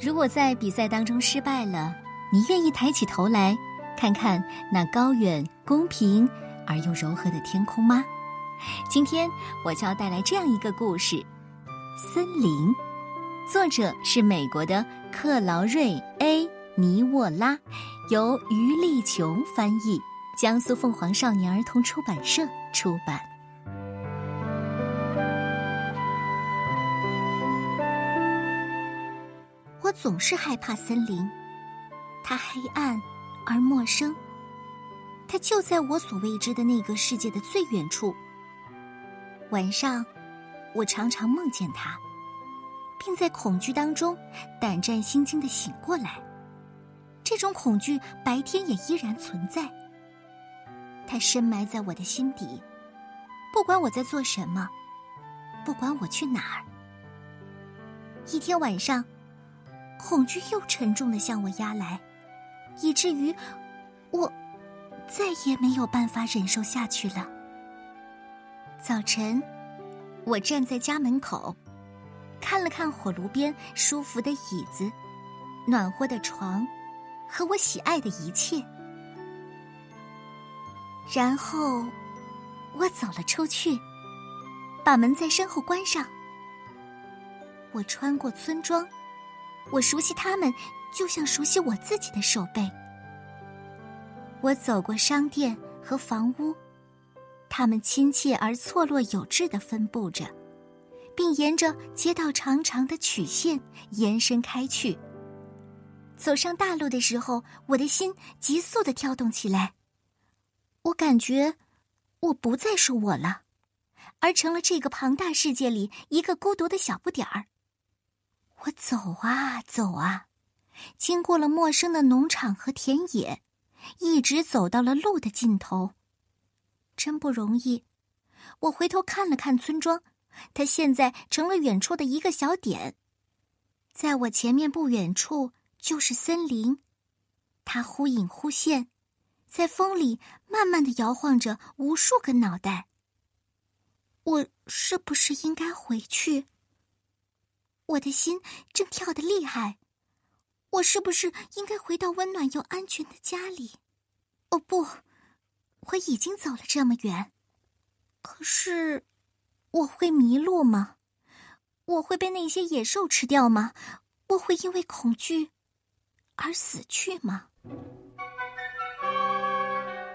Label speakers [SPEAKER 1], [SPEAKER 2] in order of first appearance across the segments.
[SPEAKER 1] 如果在比赛当中失败了，你愿意抬起头来看看那高远、公平而又柔和的天空吗？今天我就要带来这样一个故事：森林。作者是美国的克劳瑞 ·A· 尼沃拉，由于立琼翻译，江苏凤凰少年儿童出版社出版。总是害怕森林，它黑暗而陌生，它就在我所未知的那个世界的最远处。晚上，我常常梦见它。并在恐惧当中胆战心惊的醒过来。这种恐惧白天也依然存在，它深埋在我的心底。不管我在做什么，不管我去哪儿，一天晚上，恐惧又沉重的向我压来，以至于我再也没有办法忍受下去了。早晨，我站在家门口。看了看火炉边舒服的椅子、暖和的床和我喜爱的一切，然后我走了出去，把门在身后关上。我穿过村庄，我熟悉他们，就像熟悉我自己的手背。我走过商店和房屋，他们亲切而错落有致的分布着。并沿着街道长长的曲线延伸开去。走上大路的时候，我的心急速的跳动起来。我感觉我不再是我了，而成了这个庞大世界里一个孤独的小不点儿。我走啊走啊，经过了陌生的农场和田野，一直走到了路的尽头。真不容易。我回头看了看村庄。它现在成了远处的一个小点，在我前面不远处就是森林，它忽隐忽现，在风里慢慢的摇晃着无数个脑袋。我是不是应该回去？我的心正跳得厉害，我是不是应该回到温暖又安全的家里？哦不，我已经走了这么远，可是。我会迷路吗？我会被那些野兽吃掉吗？我会因为恐惧而死去吗？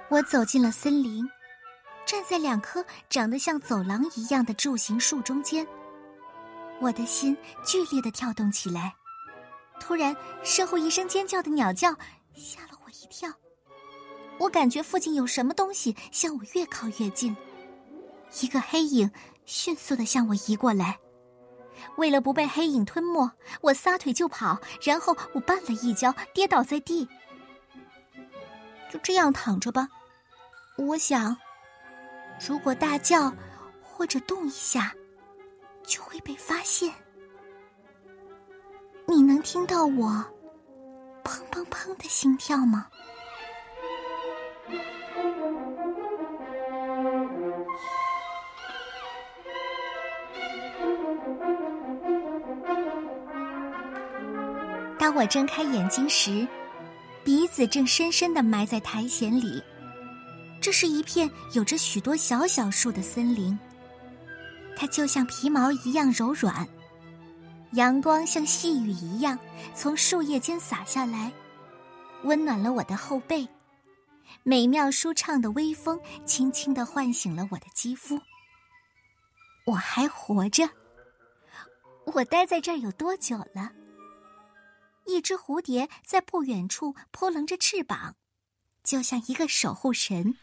[SPEAKER 1] 我走进了森林，站在两棵长得像走廊一样的柱形树中间，我的心剧烈的跳动起来。突然，身后一声尖叫的鸟叫吓了我一跳，我感觉附近有什么东西向我越靠越近，一个黑影。迅速的向我移过来，为了不被黑影吞没，我撒腿就跑，然后我绊了一跤，跌倒在地。就这样躺着吧，我想，如果大叫或者动一下，就会被发现。你能听到我砰砰砰的心跳吗？当我睁开眼睛时，鼻子正深深的埋在苔藓里。这是一片有着许多小小树的森林，它就像皮毛一样柔软。阳光像细雨一样从树叶间洒下来，温暖了我的后背。美妙舒畅的微风轻轻的唤醒了我的肌肤。我还活着。我待在这儿有多久了？一只蝴蝶在不远处扑棱着翅膀，就像一个守护神。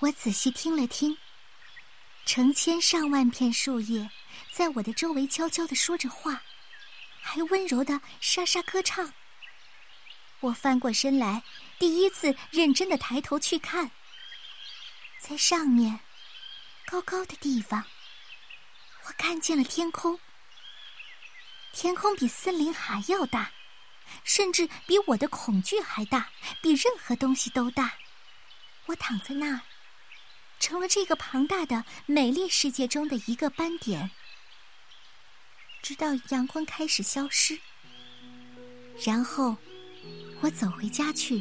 [SPEAKER 1] 我仔细听了听，成千上万片树叶在我的周围悄悄的说着话，还温柔的沙沙歌唱。我翻过身来，第一次认真的抬头去看，在上面，高高的地方，我看见了天空。天空比森林还要大，甚至比我的恐惧还大，比任何东西都大。我躺在那儿，成了这个庞大的美丽世界中的一个斑点。直到阳光开始消失，然后，我走回家去，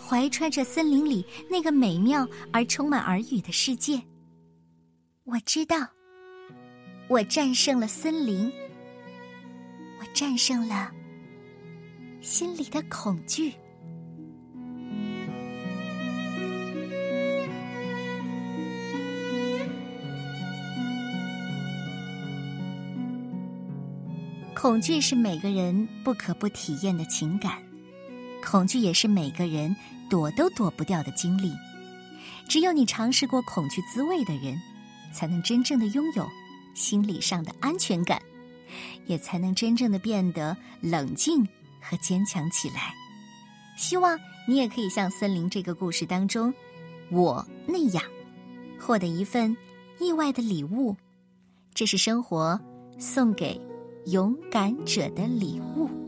[SPEAKER 1] 怀揣着森林里那个美妙而充满耳语的世界。我知道，我战胜了森林，我战胜了心里的恐惧。恐惧是每个人不可不体验的情感，恐惧也是每个人躲都躲不掉的经历。只有你尝试过恐惧滋味的人，才能真正的拥有心理上的安全感，也才能真正的变得冷静和坚强起来。希望你也可以像森林这个故事当中我那样，获得一份意外的礼物。这是生活送给。勇敢者的礼物。